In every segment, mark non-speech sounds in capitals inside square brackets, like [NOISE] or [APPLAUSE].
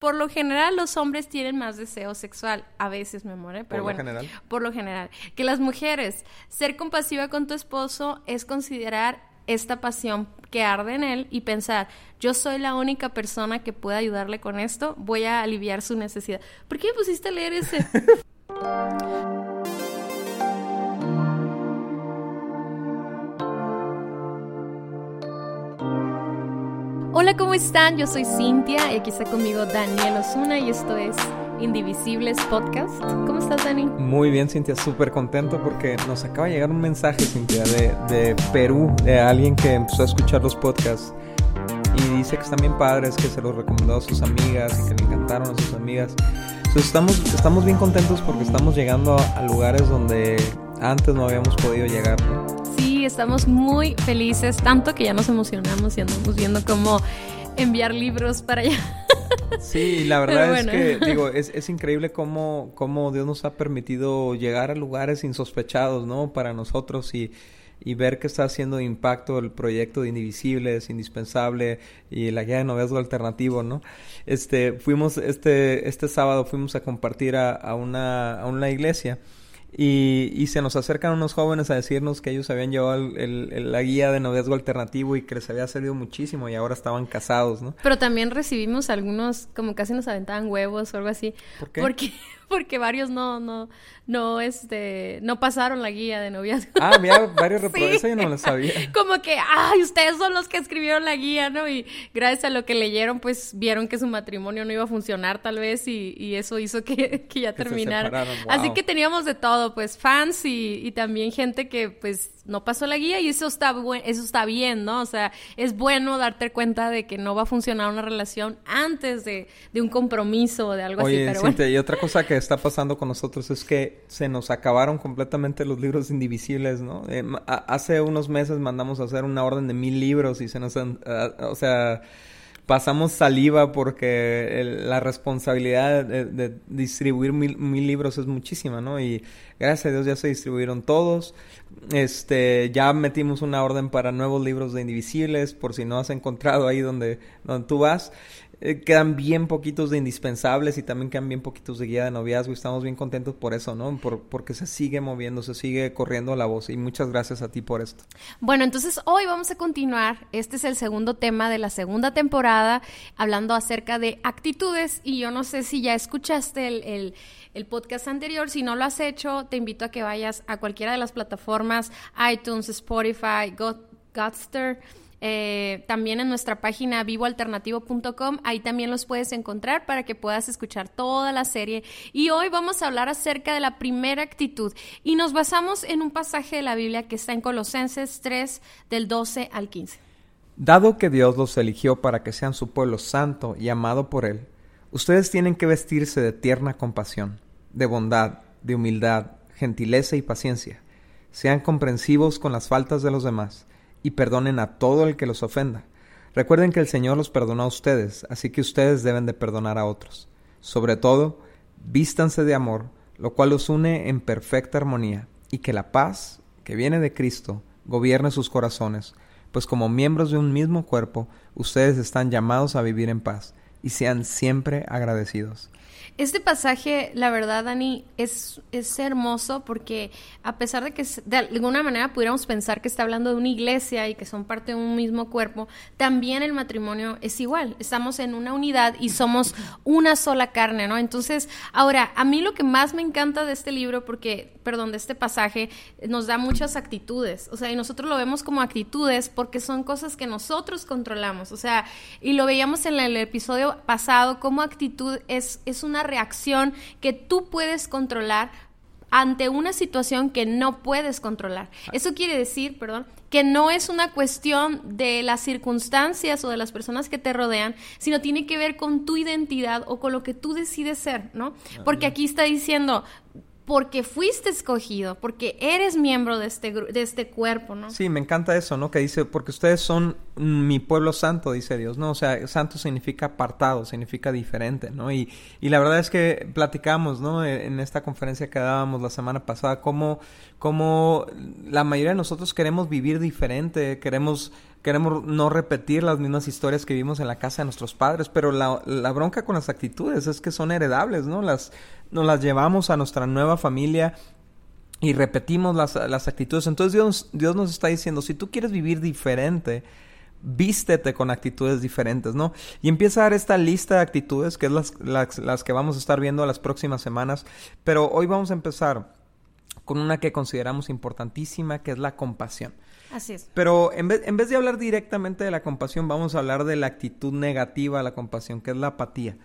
Por lo general, los hombres tienen más deseo sexual. A veces, me muere, pero Por lo bueno. general. Por lo general. Que las mujeres, ser compasiva con tu esposo es considerar esta pasión que arde en él y pensar, yo soy la única persona que puede ayudarle con esto, voy a aliviar su necesidad. ¿Por qué me pusiste a leer ese? [LAUGHS] Hola, ¿cómo están? Yo soy Cintia y aquí está conmigo Daniel Osuna y esto es Indivisibles Podcast. ¿Cómo estás, Dani? Muy bien, Cintia, súper contento porque nos acaba de llegar un mensaje, Cintia, de, de Perú, de alguien que empezó a escuchar los podcasts y dice que están bien padres, que se los recomendó a sus amigas y que le encantaron a sus amigas. Entonces estamos, estamos bien contentos porque estamos llegando a, lugares donde antes no habíamos podido llegar. ¿no? Sí, estamos muy felices, tanto que ya nos emocionamos y andamos viendo cómo enviar libros para allá. [LAUGHS] Sí, la verdad Pero es bueno. que, [LAUGHS] digo, es, es increíble cómo, cómo Dios nos ha permitido llegar a lugares insospechados, ¿no? Para nosotros y, y ver que está haciendo impacto el proyecto de Indivisibles, Indispensable y la guía de noviazgo alternativo, ¿no? Este, fuimos, este, este sábado fuimos a compartir a, a una, a una iglesia. Y, y se nos acercan unos jóvenes a decirnos que ellos habían llevado el- el- el- la guía de noviazgo alternativo y que les había servido muchísimo y ahora estaban casados, ¿no? Pero también recibimos algunos, como casi nos aventaban huevos o algo así. ¿Por qué? Porque, porque varios no, no, no, este, no pasaron la guía de noviazgo. Ah, mira, varios reprobados, [LAUGHS] Sí. yo no lo sabía. [LAUGHS] Como que, ay, ustedes son los que escribieron la guía, ¿no? Y gracias a lo que leyeron, pues vieron que su matrimonio no iba a funcionar tal vez y, y eso hizo que, [LAUGHS] que ya Que se Así que teníamos de todo, pues fans y, y también gente que pues no pasó la guía y eso está, eso está bien, ¿no? O sea, es bueno darte cuenta de que no va a funcionar una relación antes de, de un compromiso o de algo Oye, así, pero bueno. Cintia, y otra cosa que está pasando con nosotros es que se nos acabaron completamente los libros indivisibles, ¿no? Eh, hace unos meses mandamos a hacer una orden de mil libros y se nos... han- ah, o sea, pasamos saliva porque el- la responsabilidad de, de distribuir mil, mil libros es muchísima, ¿no? Y gracias a Dios ya se distribuyeron todos. Este, ya metimos una orden para nuevos libros de Indivisibles, por si no has encontrado ahí donde, donde tú vas. Eh, quedan bien poquitos de indispensables y también quedan bien poquitos de guía de noviazgo y estamos bien contentos por eso, ¿no? Por, porque se sigue moviendo, se sigue corriendo la voz y muchas gracias a ti por esto. Bueno, entonces hoy vamos a continuar. Este es el segundo tema de la segunda temporada, hablando acerca de actitudes. Y yo no sé si ya escuchaste el, el- el podcast anterior. Si no lo has hecho, te invito a que vayas a cualquiera de las plataformas, iTunes, Spotify, God- Godster. Eh, también en nuestra página vivoalternativo.com, ahí también los puedes encontrar para que puedas escuchar toda la serie. Y hoy vamos a hablar acerca de la primera actitud y nos basamos en un pasaje de la Biblia que está en Colosenses 3 del 12 al 15. Dado que Dios los eligió para que sean su pueblo santo y amado por Él, ustedes tienen que vestirse de tierna compasión, de bondad, de humildad, gentileza y paciencia. Sean comprensivos con las faltas de los demás y perdonen a todo el que los ofenda. Recuerden que el Señor los perdonó a ustedes, así que ustedes deben de perdonar a otros. Sobre todo, vístanse de amor, lo cual los une en perfecta armonía, y que la paz, que viene de Cristo, gobierne sus corazones, pues como miembros de un mismo cuerpo, ustedes están llamados a vivir en paz, y sean siempre agradecidos. Este pasaje, la verdad, Dani, es, es hermoso porque a pesar de que de alguna manera pudiéramos pensar que está hablando de una iglesia y que son parte de un mismo cuerpo, también el matrimonio es igual. Estamos en una unidad y somos una sola carne, ¿no? Entonces, ahora, a mí lo que más me encanta de este libro, porque, perdón, de este pasaje, nos da muchas actitudes. O sea, y nosotros lo vemos como actitudes porque son cosas que nosotros controlamos. O sea, y lo veíamos en el episodio pasado, como actitud es, es una reacción que tú puedes controlar ante una situación que no puedes controlar. Eso quiere decir, perdón, que no es una cuestión de las circunstancias o de las personas que te rodean, sino tiene que ver con tu identidad o con lo que tú decides ser, ¿no? Porque aquí está diciendo, porque fuiste escogido, porque eres miembro de este, de este cuerpo, ¿no? Sí, me encanta eso, ¿no? Que dice, porque ustedes son mi pueblo santo, dice Dios, ¿no? O sea, santo significa apartado, significa diferente, ¿no? Y, y la verdad es que platicamos, ¿no? E- En esta conferencia que dábamos la semana pasada, cómo, cómo la mayoría de nosotros queremos vivir diferente, queremos queremos no repetir las mismas historias que vimos en la casa de nuestros padres, pero la, bronca con las actitudes es que son heredables, ¿no? Las, nos las llevamos a nuestra nueva familia y repetimos las, las actitudes. Entonces Dios, Dios nos está diciendo, si tú quieres vivir diferente, vístete con actitudes diferentes, ¿no? Y empieza a dar esta lista de actitudes, que es las, las, las, que vamos a estar viendo las próximas semanas, pero hoy vamos a empezar con una que consideramos importantísima, que es la compasión. Así es. Pero en vez, en vez de hablar directamente de la compasión, vamos a hablar de la actitud negativa a la compasión, que es la apatía,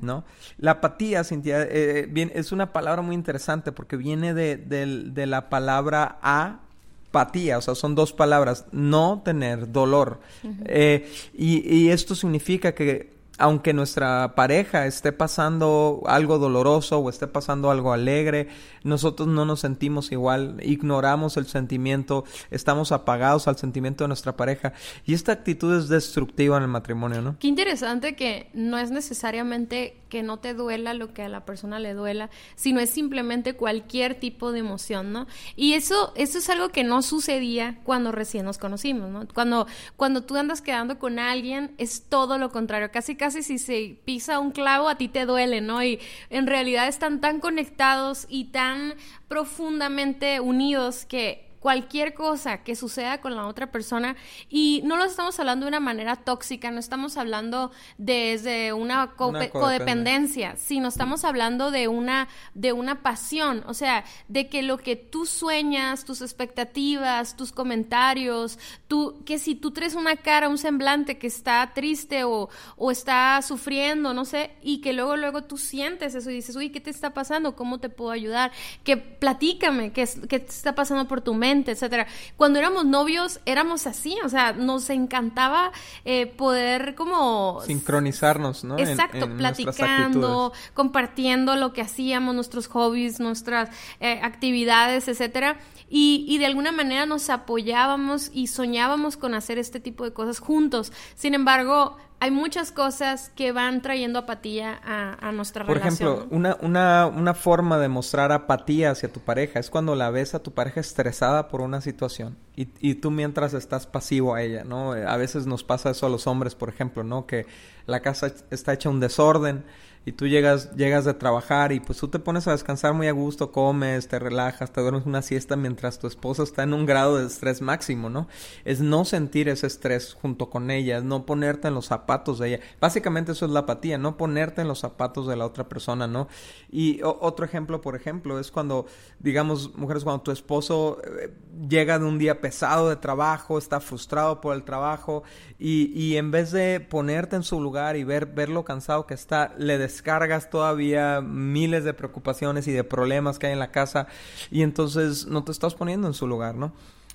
¿no? La apatía, Cintia, eh, bien, es una palabra muy interesante porque viene de, de, de la palabra apatía, o sea, son dos palabras, no tener dolor. eh, y, y, esto significa que aunque nuestra pareja esté pasando algo doloroso o esté pasando algo alegre, nosotros no nos sentimos igual, ignoramos el sentimiento, estamos apagados al sentimiento de nuestra pareja y esta actitud es destructiva en el matrimonio, ¿no? Qué interesante que no es necesariamente que no te duela lo que a la persona le duela, sino es simplemente cualquier tipo de emoción, ¿no? Y eso, eso es algo que no sucedía cuando recién nos conocimos, ¿no? Cuando, cuando tú andas quedando con alguien, es todo lo contrario, casi casi si se pisa un clavo a ti te duele, ¿no? Y en realidad están tan conectados y tan profundamente unidos que cualquier cosa que suceda con la otra persona y no lo estamos hablando de una manera tóxica, no estamos hablando desde una, co una codependencia, sino estamos hablando de una de una pasión, o sea, de que lo que tú sueñas, tus expectativas, tus comentarios, tú que si tú traes una cara, un semblante que está triste o, o está sufriendo, no sé, y que luego luego tú sientes eso y dices, "Uy, ¿qué te está pasando? ¿Cómo te puedo ayudar? Que platícame, ¿qué, qué te está pasando por tu mente?" Etcétera. Cuando éramos novios éramos así, o sea, nos encantaba eh, poder como sincronizarnos, ¿no? Exacto, en, en platicando, compartiendo lo que hacíamos, nuestros hobbies, nuestras eh, actividades, etcétera. Y, y, de alguna manera nos apoyábamos y soñábamos con hacer este tipo de cosas juntos. Sin embargo, hay muchas cosas que van trayendo apatía a, a nuestra Por relación. Por ejemplo, una, una, una forma de mostrar apatía hacia tu pareja es cuando la ves a tu pareja estresada por una situación y, y tú mientras estás pasivo a ella, ¿no? A veces nos pasa eso a los hombres, por ejemplo, ¿no? Que la casa está hecha un desorden y tú llegas, llegas de trabajar y pues tú te pones a descansar muy a gusto, comes, te relajas, te duermes una siesta mientras tu esposa está en un grado de estrés máximo, ¿no? Es no sentir ese estrés junto con ella, es no ponerte en los zapatos de ella. Básicamente eso es la apatía, no ponerte en los zapatos de la otra persona, ¿no? Y otro ejemplo, por ejemplo, es cuando, digamos, mujeres, cuando tu esposo eh, llega de un día pesado de trabajo, está frustrado por el trabajo y, y en vez de ponerte en su lugar y ver, ver lo cansado que está, le descargas todavía miles de preocupaciones y de problemas que hay en la casa y entonces no te estás poniendo en su lugar, ¿no?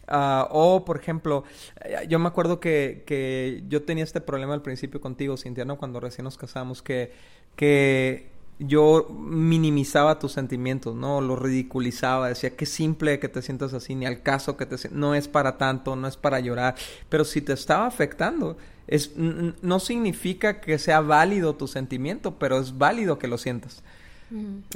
Uh, o, por ejemplo, yo me acuerdo que, que, yo tenía este problema al principio contigo, Cintia, ¿no? Cuando recién nos casamos, que, que yo minimizaba tus sentimientos, ¿no? Lo ridiculizaba, decía qué simple que te sientas así, ni al caso que te no es para tanto, no es para llorar, pero si te estaba afectando, es no significa que sea válido tu sentimiento, pero es válido que lo sientas.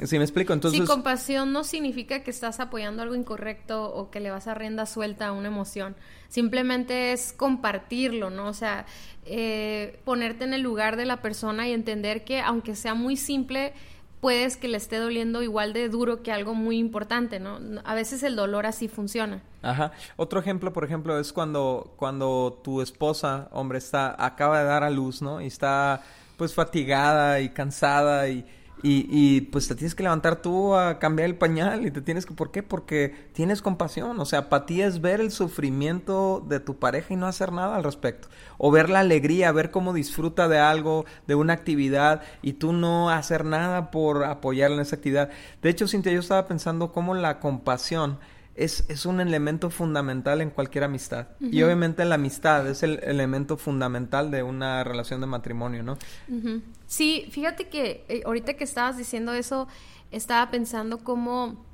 ¿Sí me explico? Entonces... Sí, compasión no significa que estás apoyando algo incorrecto o que le vas a rienda suelta a una emoción. Simplemente es compartirlo, ¿no? O sea, eh, ponerte en el lugar de la persona y entender que aunque sea muy simple, puedes que le esté doliendo igual de duro que algo muy importante, ¿no? A veces el dolor así funciona. Ajá. Otro ejemplo, por ejemplo, es cuando, cuando tu esposa, hombre, está, acaba de dar a luz, ¿no? Y está pues fatigada y cansada y y, y, pues te tienes que levantar tú a cambiar el pañal y te tienes que... ¿Por qué? Porque tienes compasión. O sea, apatía es ver el sufrimiento de tu pareja y no hacer nada al respecto. O ver la alegría, ver cómo disfruta de algo, de una actividad y tú no hacer nada por apoyarla en esa actividad. De hecho, Cintia, yo estaba pensando cómo la compasión es, es un elemento fundamental en cualquier amistad. Uh -huh. Y obviamente la amistad es el elemento fundamental de una relación de matrimonio, ¿no? Uh -huh. Sí, fíjate que eh, ahorita que estabas diciendo eso, estaba pensando cómo,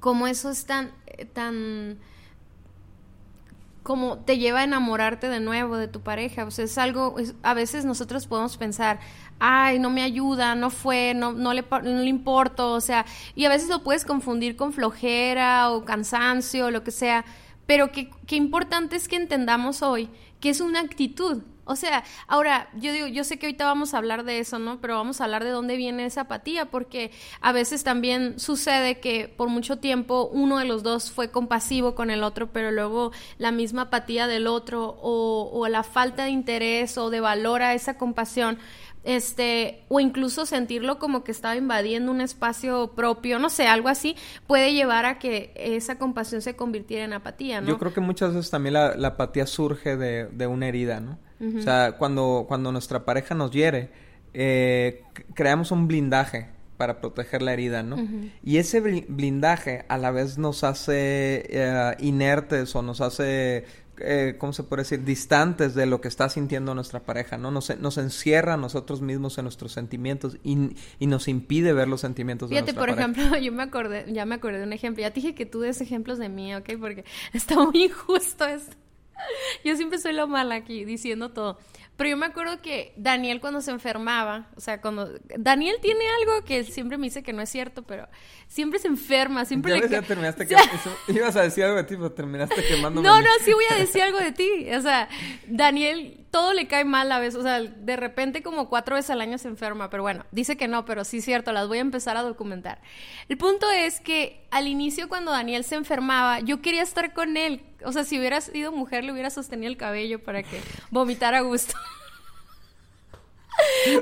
cómo eso es tan, tan como te lleva a enamorarte de nuevo de tu pareja. O sea, es algo, a veces nosotros podemos pensar, ay, no me ayuda, no fue, no, no, le, no le importo, o sea, y a veces lo puedes confundir con flojera o cansancio o lo que sea, pero qué, qué importante es que entendamos hoy que es una actitud. O sea, ahora, yo digo, yo sé que ahorita vamos a hablar de eso, ¿no? Pero vamos a hablar de dónde viene esa apatía, porque a veces también sucede que por mucho tiempo uno de los dos fue compasivo con el otro, pero luego la misma apatía del otro o, o la falta de interés o de valor a esa compasión este, o incluso sentirlo como que estaba invadiendo un espacio propio, no sé, algo así, puede llevar a que esa compasión se convirtiera en apatía, ¿no? Yo creo que muchas veces también la, apatía surge de, una herida, ¿no? O sea, cuando, cuando nuestra pareja nos hiere, eh, creamos un blindaje para proteger la herida, ¿no? Y ese blindaje a la vez nos hace eh, inertes o nos hace eh, ¿cómo se puede decir? Distantes de lo que está sintiendo nuestra pareja, ¿no? Nos, nos encierra a nosotros mismos en nuestros sentimientos y, y nos impide ver los sentimientos Fíjate, de nuestra pareja. por ejemplo, [LAUGHS] yo me acordé, ya me acordé de un ejemplo. Ya te dije que tú des ejemplos de mí, ¿ok? Porque [LAUGHS] está muy injusto esto. [LAUGHS] Yo siempre soy lo mala aquí, diciendo todo. Pero yo me acuerdo que Daniel cuando se enfermaba, o sea, cuando... Daniel tiene algo que siempre me dice que no es cierto, pero siempre se enferma, siempre ya le... Ya terminaste [LAUGHS] Ibas a decir algo de ti, pero terminaste [LAUGHS] quemándome. No, no, sí voy a decir algo de ti. O sea, Daniel, todo le cae mal a veces. O sea, de repente como cuatro veces al año se enferma. Pero bueno, dice que no, pero sí es cierto, las voy a empezar a documentar. El punto es que al inicio cuando Daniel se enfermaba, yo quería estar con él. O sea, si hubiera sido mujer, le hubiera sostenido el cabello para que [LAUGHS] vomitara a gusto. [LAUGHS]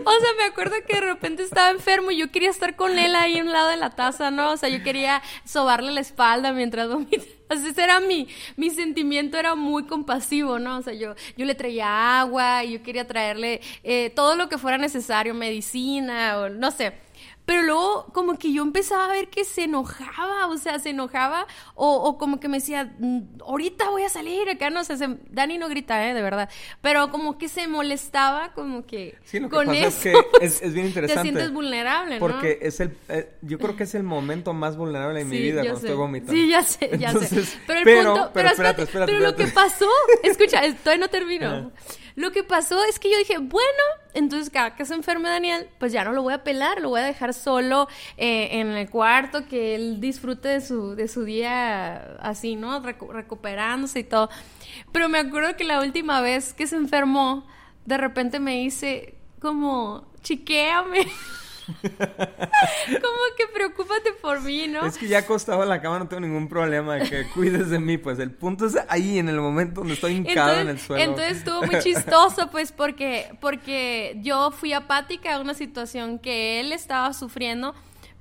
O sea, me acuerdo que de repente estaba enfermo y yo quería estar con él ahí a un lado de la taza, ¿no? O sea, yo quería sobarle la espalda mientras vomitaba. Así era mi, mi sentimiento era muy compasivo, ¿no? O sea, yo, yo le traía agua y yo quería traerle eh, todo lo que fuera necesario, medicina o no sé. Pero luego como que yo empezaba a ver que se enojaba, o sea, se enojaba o, como que me decía, mm, ahorita voy a salir acá, no sé, Dani no grita, ¿eh? De verdad, pero como que se molestaba como que sí, lo que con pasa Es, que [LAUGHS] es, bien interesante. Te sientes vulnerable, ¿no? Porque es el, eh, yo creo que es el momento más vulnerable de mi vida cuando estoy vomitando. Sí, ya sé, ya sé. Pero el punto, pero, espérate, espérate, pero lo que pasó, [LAUGHS] escucha, todavía no termino. Lo que pasó es que yo dije, bueno, entonces cada que se enferme Daniel, pues ya no lo voy a pelar, lo voy a dejar solo eh, en el cuarto, que él disfrute de su, de su día así, ¿no? recuperándose y todo. Pero me acuerdo que la última vez que se enfermó, de repente me dice como, chiquéame. [LAUGHS] [LAUGHS] Como que preocúpate por mí, ¿no? Es que ya acostado en la cama no tengo ningún problema que cuides de mí, pues el punto es ahí en el momento donde estoy hincado en el suelo. Entonces estuvo muy [LAUGHS] chistoso, pues porque porque yo fui apática a una situación que él estaba sufriendo,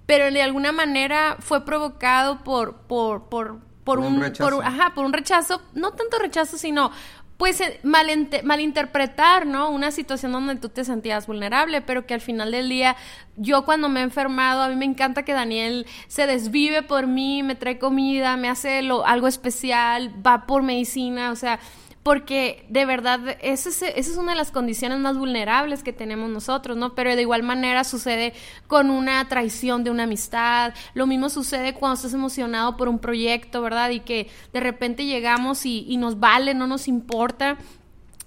pero de alguna manera fue provocado por por por por, un, ajá, por un rechazo, no tanto rechazo, sino pues eh, malinterpretar, ¿no? Una situación donde tú te sentías vulnerable, pero que al final del día, yo cuando me he enfermado, a mí me encanta que Daniel se desvive por mí, me trae comida, me hace algo especial, va por medicina, o sea, porque de verdad esa es, una de las condiciones más vulnerables que tenemos nosotros, ¿no? Pero de igual manera sucede con una traición de una amistad, lo mismo sucede cuando estás emocionado por un proyecto, ¿verdad? Y que de repente llegamos y, nos vale, no nos importa.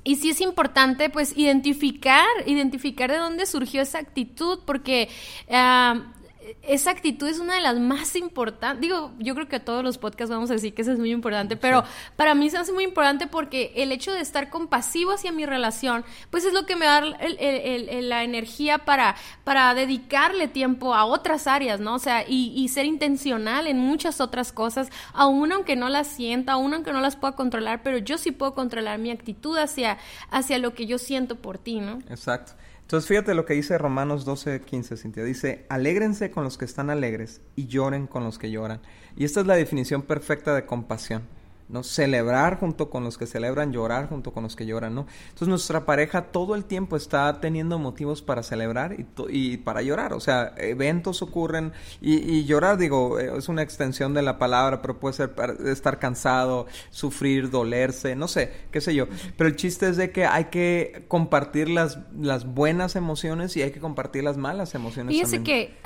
Y sí es importante, pues, identificar, identificar de dónde surgió esa actitud, porque ah, esa actitud es una de las más importantes. Digo, yo creo que a todos los podcasts vamos a decir que eso es muy importante, pero para mí se hace muy importante porque el hecho de estar compasivo hacia mi relación, pues es lo que me da la energía para, para dedicarle tiempo a otras áreas, ¿no? O sea, y, ser intencional en muchas otras cosas, aún aunque no las sienta, aún aunque no las pueda controlar, pero yo sí puedo controlar mi actitud hacia, hacia lo que yo siento por ti, ¿no? Exacto. Entonces fíjate lo que dice Romanos 12, 15, Cintia. Dice, alégrense con los que están alegres y lloren con los que lloran. Y esta es la definición perfecta de compasión. ¿No? Celebrar junto con los que celebran, llorar junto con los que lloran, ¿no? Entonces nuestra pareja todo el tiempo está teniendo motivos para celebrar y, y para llorar, o sea, eventos ocurren y, llorar, digo, eh, es una extensión de la palabra, pero puede ser estar cansado, sufrir, dolerse, no sé, qué sé yo, pero el chiste es de que hay que compartir las, las buenas emociones y hay que compartir las malas emociones. Fíjese que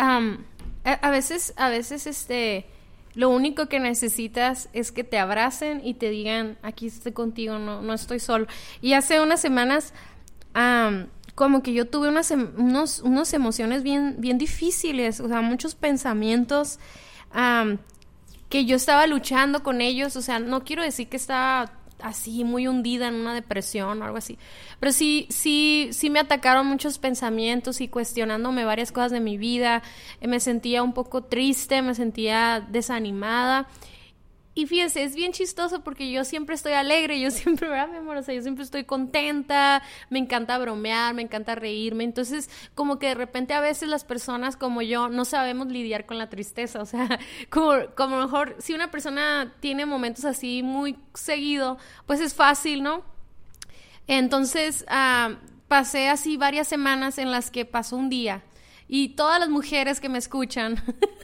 a veces, a veces, este lo único que necesitas es que te abracen y te digan, aquí estoy contigo, no, no estoy solo. Y hace unas semanas, como que yo tuve unas, em, unos, unos emociones bien, bien difíciles, o sea, muchos pensamientos que yo estaba luchando con ellos, o sea, no quiero decir que estaba así muy hundida en una depresión o algo así. Pero sí, sí, sí me atacaron muchos pensamientos y cuestionándome varias cosas de mi vida. Me sentía un poco triste, me sentía desanimada. Y fíjense, es bien chistoso porque yo siempre estoy alegre, yo [LAUGHS] siempre, ¿verdad, mi amor? O sea, yo siempre estoy contenta, me encanta bromear, me encanta reírme. Entonces, como que de repente a veces las personas como yo no sabemos lidiar con la tristeza. O sea, [LAUGHS] como, como mejor si una persona tiene momentos así muy seguido, pues es fácil, ¿no? Entonces, ah, pasé así varias semanas en las que pasó un día. Y todas las mujeres que me escuchan [LAUGHS]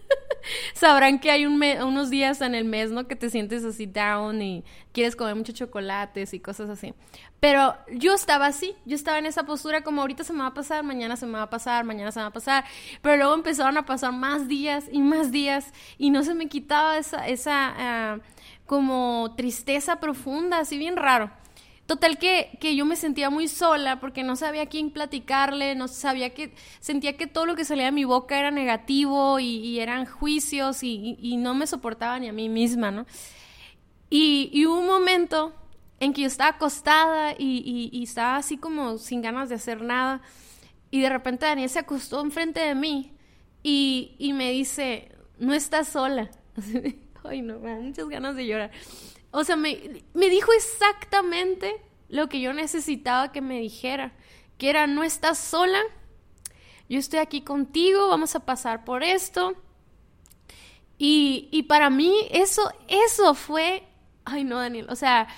[LAUGHS] sabrán que hay unos días en el mes, ¿no? Que te sientes así down y quieres comer muchos chocolates y cosas así. Pero yo estaba así, yo estaba en esa postura como ahorita se me va a pasar, mañana se me va a pasar, mañana se me va a pasar. Pero luego empezaron a pasar más días y más días y no se me quitaba esa, esa ah, como tristeza profunda, así bien raro. Total que, que, yo me sentía muy sola porque no sabía a quién platicarle, no sabía que, sentía que todo lo que salía de mi boca era negativo y, eran juicios y, no me soportaba ni a mí misma, ¿no? Y, hubo un momento en que yo estaba acostada y, estaba así como sin ganas de hacer nada y de repente Daniel se acostó enfrente de mí y, me dice, no estás sola. [LAUGHS] Ay, no, muchas ganas de llorar. O sea, me, me dijo exactamente lo que yo necesitaba que me dijera, que era, no estás sola, yo estoy aquí contigo, vamos a pasar por esto. Y, y para mí eso, eso fue, ay no, Daniel, o sea,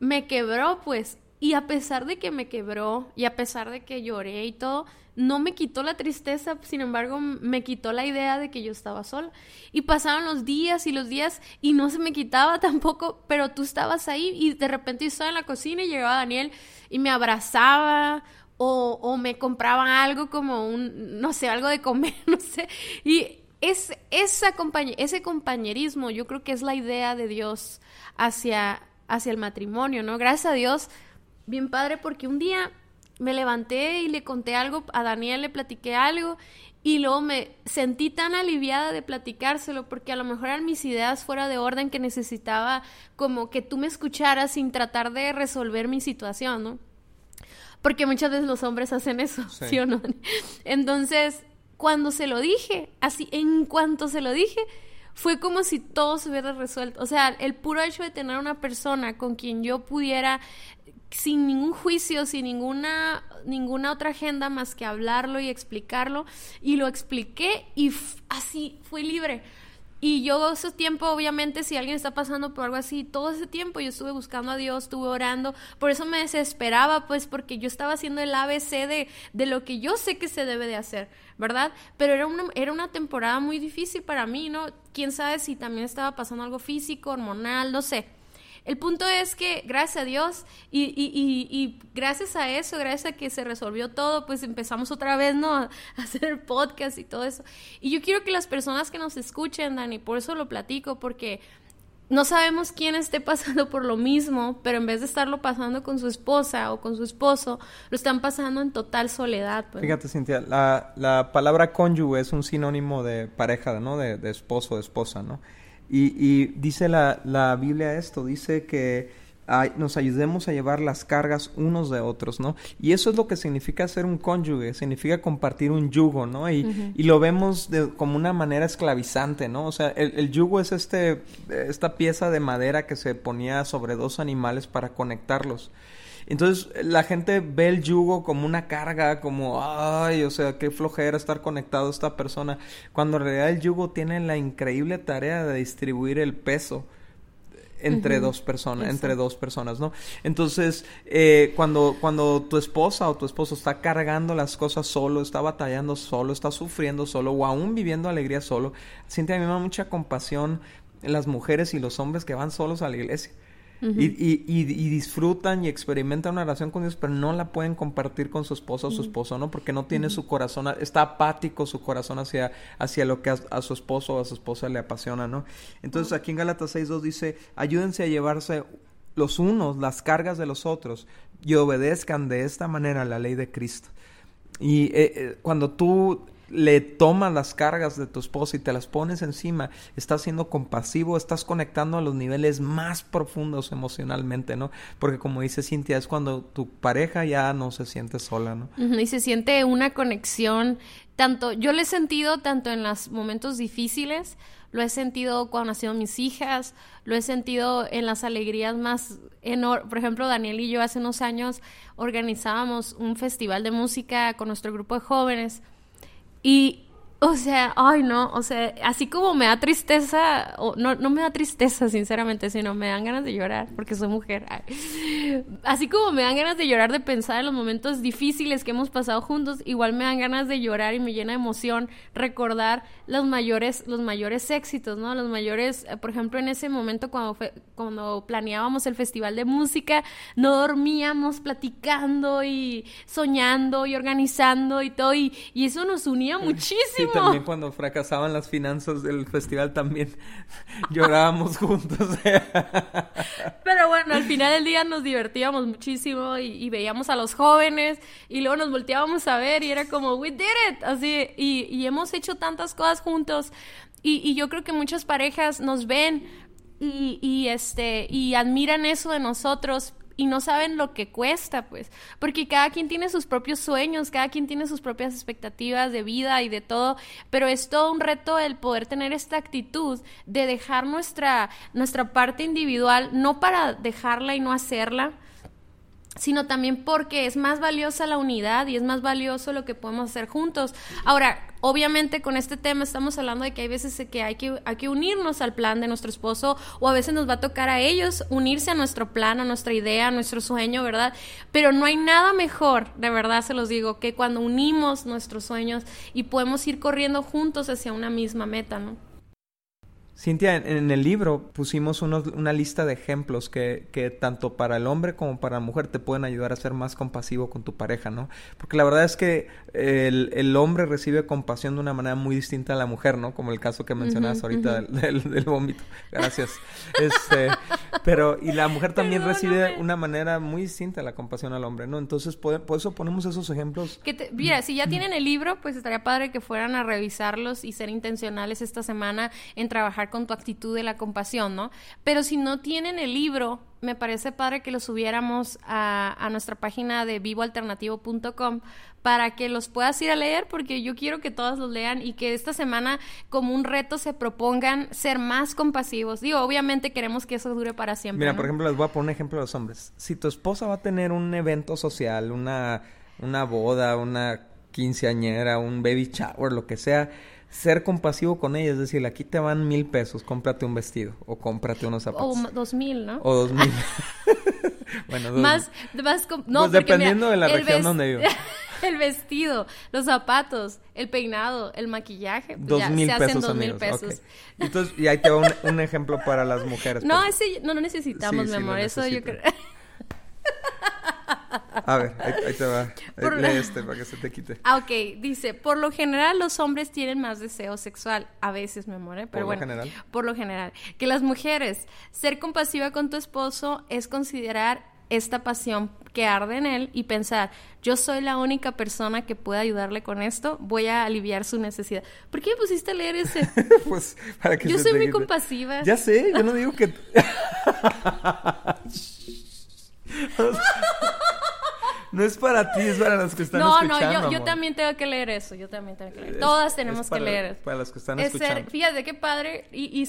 me quebró pues. Y a pesar de que me quebró y a pesar de que lloré y todo, no me quitó la tristeza, sin embargo, me quitó la idea de que yo estaba sola. Y pasaban los días y los días y no se me quitaba [LAUGHS] tampoco, pero tú estabas ahí y de repente yo estaba en la cocina y llegaba Daniel y me abrazaba o, me compraba algo como un, no sé, algo de comer, [LAUGHS] no sé. Y es, esa ese compañerismo yo creo que es la idea de Dios hacia, hacia el matrimonio, ¿no? Gracias a Dios, bien padre, porque un día me levanté y le conté algo, a Daniel le platiqué algo y luego me sentí tan aliviada de platicárselo porque a lo mejor eran mis ideas fuera de orden que necesitaba como que tú me escucharas sin tratar de resolver mi situación, ¿no? Porque muchas veces los hombres hacen eso, [LAUGHS] ¿sí, o no? Entonces, cuando se lo dije, así, en cuanto se lo dije, fue como si todo se hubiera resuelto. O sea, el puro hecho de tener una persona con quien yo pudiera sin ningún juicio, sin ninguna, ninguna otra agenda más que hablarlo y explicarlo. Y lo expliqué y así fui libre. Y yo ese tiempo, obviamente, si alguien está pasando por algo así, todo ese tiempo yo estuve buscando a Dios, estuve orando. Por eso me desesperaba, pues, porque yo estaba haciendo el ABC de, de lo que yo sé que se debe de hacer, ¿verdad? Pero era una, era una temporada muy difícil para mí, ¿no? Quién sabe si también estaba pasando algo físico, hormonal, no sé el punto es que, gracias a Dios, y, gracias a eso, gracias a que se resolvió todo, pues empezamos otra vez, ¿no? [LAUGHS] A hacer podcast y todo eso. Y yo quiero que las personas que nos escuchen, Dani, por eso lo platico, porque no sabemos quién esté pasando por lo mismo, pero en vez de estarlo pasando con su esposa o con su esposo, lo están pasando en total soledad. Pues. Fíjate, Cintia, la, la palabra cónyuge es un sinónimo de pareja, ¿no? De, de esposo, de esposa, ¿no? Y, dice la, la, Biblia esto, dice que nos ayudemos a llevar las cargas unos de otros, ¿no? Y eso es lo que significa ser un cónyuge, significa compartir un yugo, ¿no? Y, y lo vemos de, como una manera esclavizante, ¿no? O sea, el, el, yugo es este, esta pieza de madera que se ponía sobre dos animales para conectarlos. Entonces la gente ve el yugo como una carga, como, ay, o sea, qué flojera estar conectado a esta persona, cuando en realidad el yugo tiene la increíble tarea de distribuir el peso entre dos personas, entre dos personas, ¿no? Entonces, eh, cuando, cuando tu esposa o tu esposo está cargando las cosas solo, está batallando solo, está sufriendo solo o aún viviendo alegría solo, siente a mí mucha compasión las mujeres y los hombres que van solos a la iglesia y, y, disfrutan y experimentan una relación con Dios, pero no la pueden compartir con su esposo o su esposo, ¿no? Porque no tiene su corazón, está apático su corazón hacia, hacia lo que a, su esposo o a su esposa le apasiona, ¿no? Entonces aquí en Gálatas 6.2 dice, ayúdense a llevarse los unos las cargas de los otros y obedezcan de esta manera la ley de Cristo. Y eh, eh, cuando tú le tomas las cargas de tu esposa y te las pones encima, estás siendo compasivo, estás conectando a los niveles más profundos emocionalmente, ¿no? Porque como dice Cintia, es cuando tu pareja ya no se siente sola, ¿no? Y se siente una conexión, tanto, yo lo he sentido tanto en los momentos difíciles, lo he sentido cuando nacieron mis hijas, lo he sentido en las alegrías más enormes. Por ejemplo, Daniel y yo hace unos años organizábamos un festival de música con nuestro grupo de jóvenes y o sea, ay no, o sea, así como me da tristeza, o no, no me da tristeza sinceramente, sino me dan ganas de llorar porque soy mujer. Así como me dan ganas de llorar de pensar en los momentos difíciles que hemos pasado juntos, igual me dan ganas de llorar y me llena de emoción recordar los mayores, los mayores éxitos, ¿no? Los mayores, eh, por ejemplo, en ese momento cuando, fue, cuando planeábamos el festival de música, no dormíamos platicando y soñando y organizando y todo, y, y eso nos unía muchísimo también cuando fracasaban las finanzas del festival también [LAUGHS] llorábamos juntos. [LAUGHS] Pero bueno, al final del día nos divertíamos muchísimo y, veíamos a los jóvenes y luego nos volteábamos a ver y era como, we did it, así, y, hemos hecho tantas cosas juntos. Y, y yo creo que muchas parejas nos ven y, y, este y admiran eso de nosotros y no saben lo que cuesta, pues, porque cada quien tiene sus propios sueños, cada quien tiene sus propias expectativas de vida y de todo, pero es todo un reto el poder tener esta actitud de dejar nuestra nuestra parte individual no para dejarla y no hacerla, sino también porque es más valiosa la unidad y es más valioso lo que podemos hacer juntos. Ahora, obviamente con este tema estamos hablando de que hay veces que hay que, unirnos al plan de nuestro esposo o a veces nos va a tocar a ellos unirse a nuestro plan, a nuestra idea, a nuestro sueño, ¿verdad? Pero no hay nada mejor, de verdad se los digo, que cuando unimos nuestros sueños y podemos ir corriendo juntos hacia una misma meta, ¿no? Cintia, en, el libro pusimos una lista de ejemplos que, que, tanto para el hombre como para la mujer te pueden ayudar a ser más compasivo con tu pareja, ¿no? Porque la verdad es que el, el hombre recibe compasión de una manera muy distinta a la mujer, ¿no? Como el caso que mencionabas ahorita del, del, vómito. Gracias. Este, pero, y la mujer también recibe una manera muy distinta la compasión al hombre, ¿no? Entonces, por, eso ponemos esos ejemplos. Que mira, si ya tienen el libro, pues estaría padre que fueran a revisarlos y ser intencionales esta semana en trabajar con tu actitud de la compasión, ¿no? Pero si no tienen el libro, me parece padre que lo subiéramos a, a nuestra página de vivoalternativo.com para que los puedas ir a leer, porque yo quiero que todos los lean y que esta semana como un reto se propongan ser más compasivos. Digo, obviamente queremos que eso dure para siempre. Mira, por ejemplo, les voy a poner un ejemplo de los hombres. Si tu esposa va a tener un evento social, una, una boda, una quinceañera, un baby shower, lo que sea, ser compasivo con ella, es decir, aquí te van mil pesos, cómprate un vestido o cómprate unos zapatos. O dos mil, ¿no? O dos mil. [LAUGHS] bueno, dos más, más no, pues dependiendo de la región donde vivo. [LAUGHS] el vestido, los zapatos, el peinado, el maquillaje. Pues dos mil se pesos, hacen dos mil pesos. Entonces, y ahí te va un, ejemplo para las mujeres. [LAUGHS] No, ese no, no necesitamos, mi amor. Eso yo creo. A ver, ahí, te va. Lee este para que se te quite. Ah, ok. Dice, por lo general los hombres tienen más deseo sexual. A veces, me amor, pero por bueno. Lo general. Por lo general. Que las mujeres, ser compasiva con tu esposo es considerar esta pasión que arde en él y pensar, yo soy la única persona que puede ayudarle con esto, voy a aliviar su necesidad. ¿Por qué me pusiste a leer ese? [LAUGHS] pues para que Yo soy muy compasiva. Ya sé, yo no digo que... [LAUGHS] [LAUGHS] No es para ti, es para los que están escuchando. No, no, yo, yo, también tengo que leer eso. Yo también tengo que leer. Todas tenemos que leer eso. Para los que están escuchando. fíjate qué padre. Y,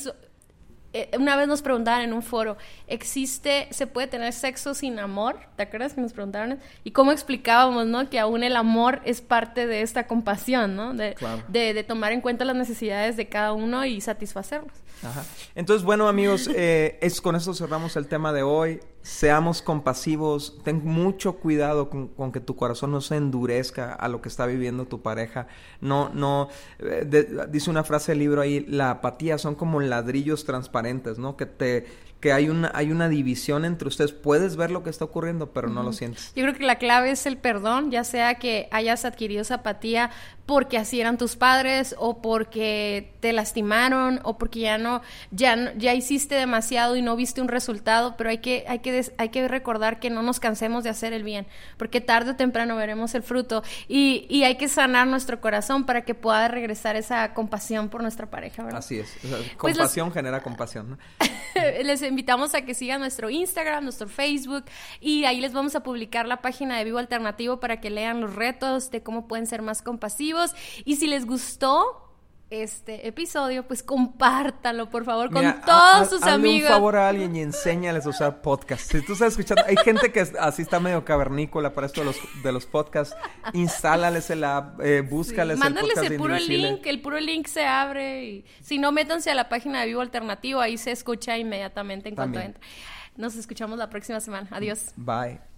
eh, una vez nos preguntaban en un foro, ¿existe, se puede tener sexo sin amor? ¿Te acuerdas que nos preguntaron? Y cómo explicábamos, ¿no? Que aún el amor es parte de esta compasión, ¿no? De, de, de tomar en cuenta las necesidades de cada uno y satisfacerlos. Ajá. Entonces, bueno, amigos, eh, es, con esto cerramos el tema de hoy. Seamos compasivos, ten mucho cuidado con, que tu corazón no se endurezca a lo que está viviendo tu pareja. No, no, eh, dice una frase del libro ahí, la apatía son como ladrillos transparentes, ¿no? Que te que hay una, hay una división entre ustedes. Puedes ver lo que está ocurriendo, pero no lo sientes. Yo creo que la clave es el perdón, ya sea que hayas adquirido esa apatía porque así eran tus padres o porque te lastimaron o porque ya no ya ya hiciste demasiado y no viste un resultado, pero hay que hay que hay que recordar que no nos cansemos de hacer el bien, porque tarde o temprano veremos el fruto y, y hay que sanar nuestro corazón para que pueda regresar esa compasión por nuestra pareja, ¿verdad? Así es. Pues compasión genera compasión, ¿no? [LAUGHS] les invitamos a que sigan nuestro Instagram, nuestro Facebook y ahí les vamos a publicar la página de Vivo Alternativo para que lean los retos de cómo pueden ser más compasivos. Y si les gustó, este episodio, pues compártalo, por favor, con todos sus amigos. un favor a alguien y enséñales a usar podcast. Si tú estás escuchando, hay gente que así está medio cavernícola para esto de los, de los podcasts. Instálales el app, eh, búscales el podcast el puro link, el puro link se abre. Y, si no, métanse a la página de Vivo Alternativo, ahí se escucha inmediatamente en cuanto entra. Nos escuchamos la próxima semana. Adiós. Bye.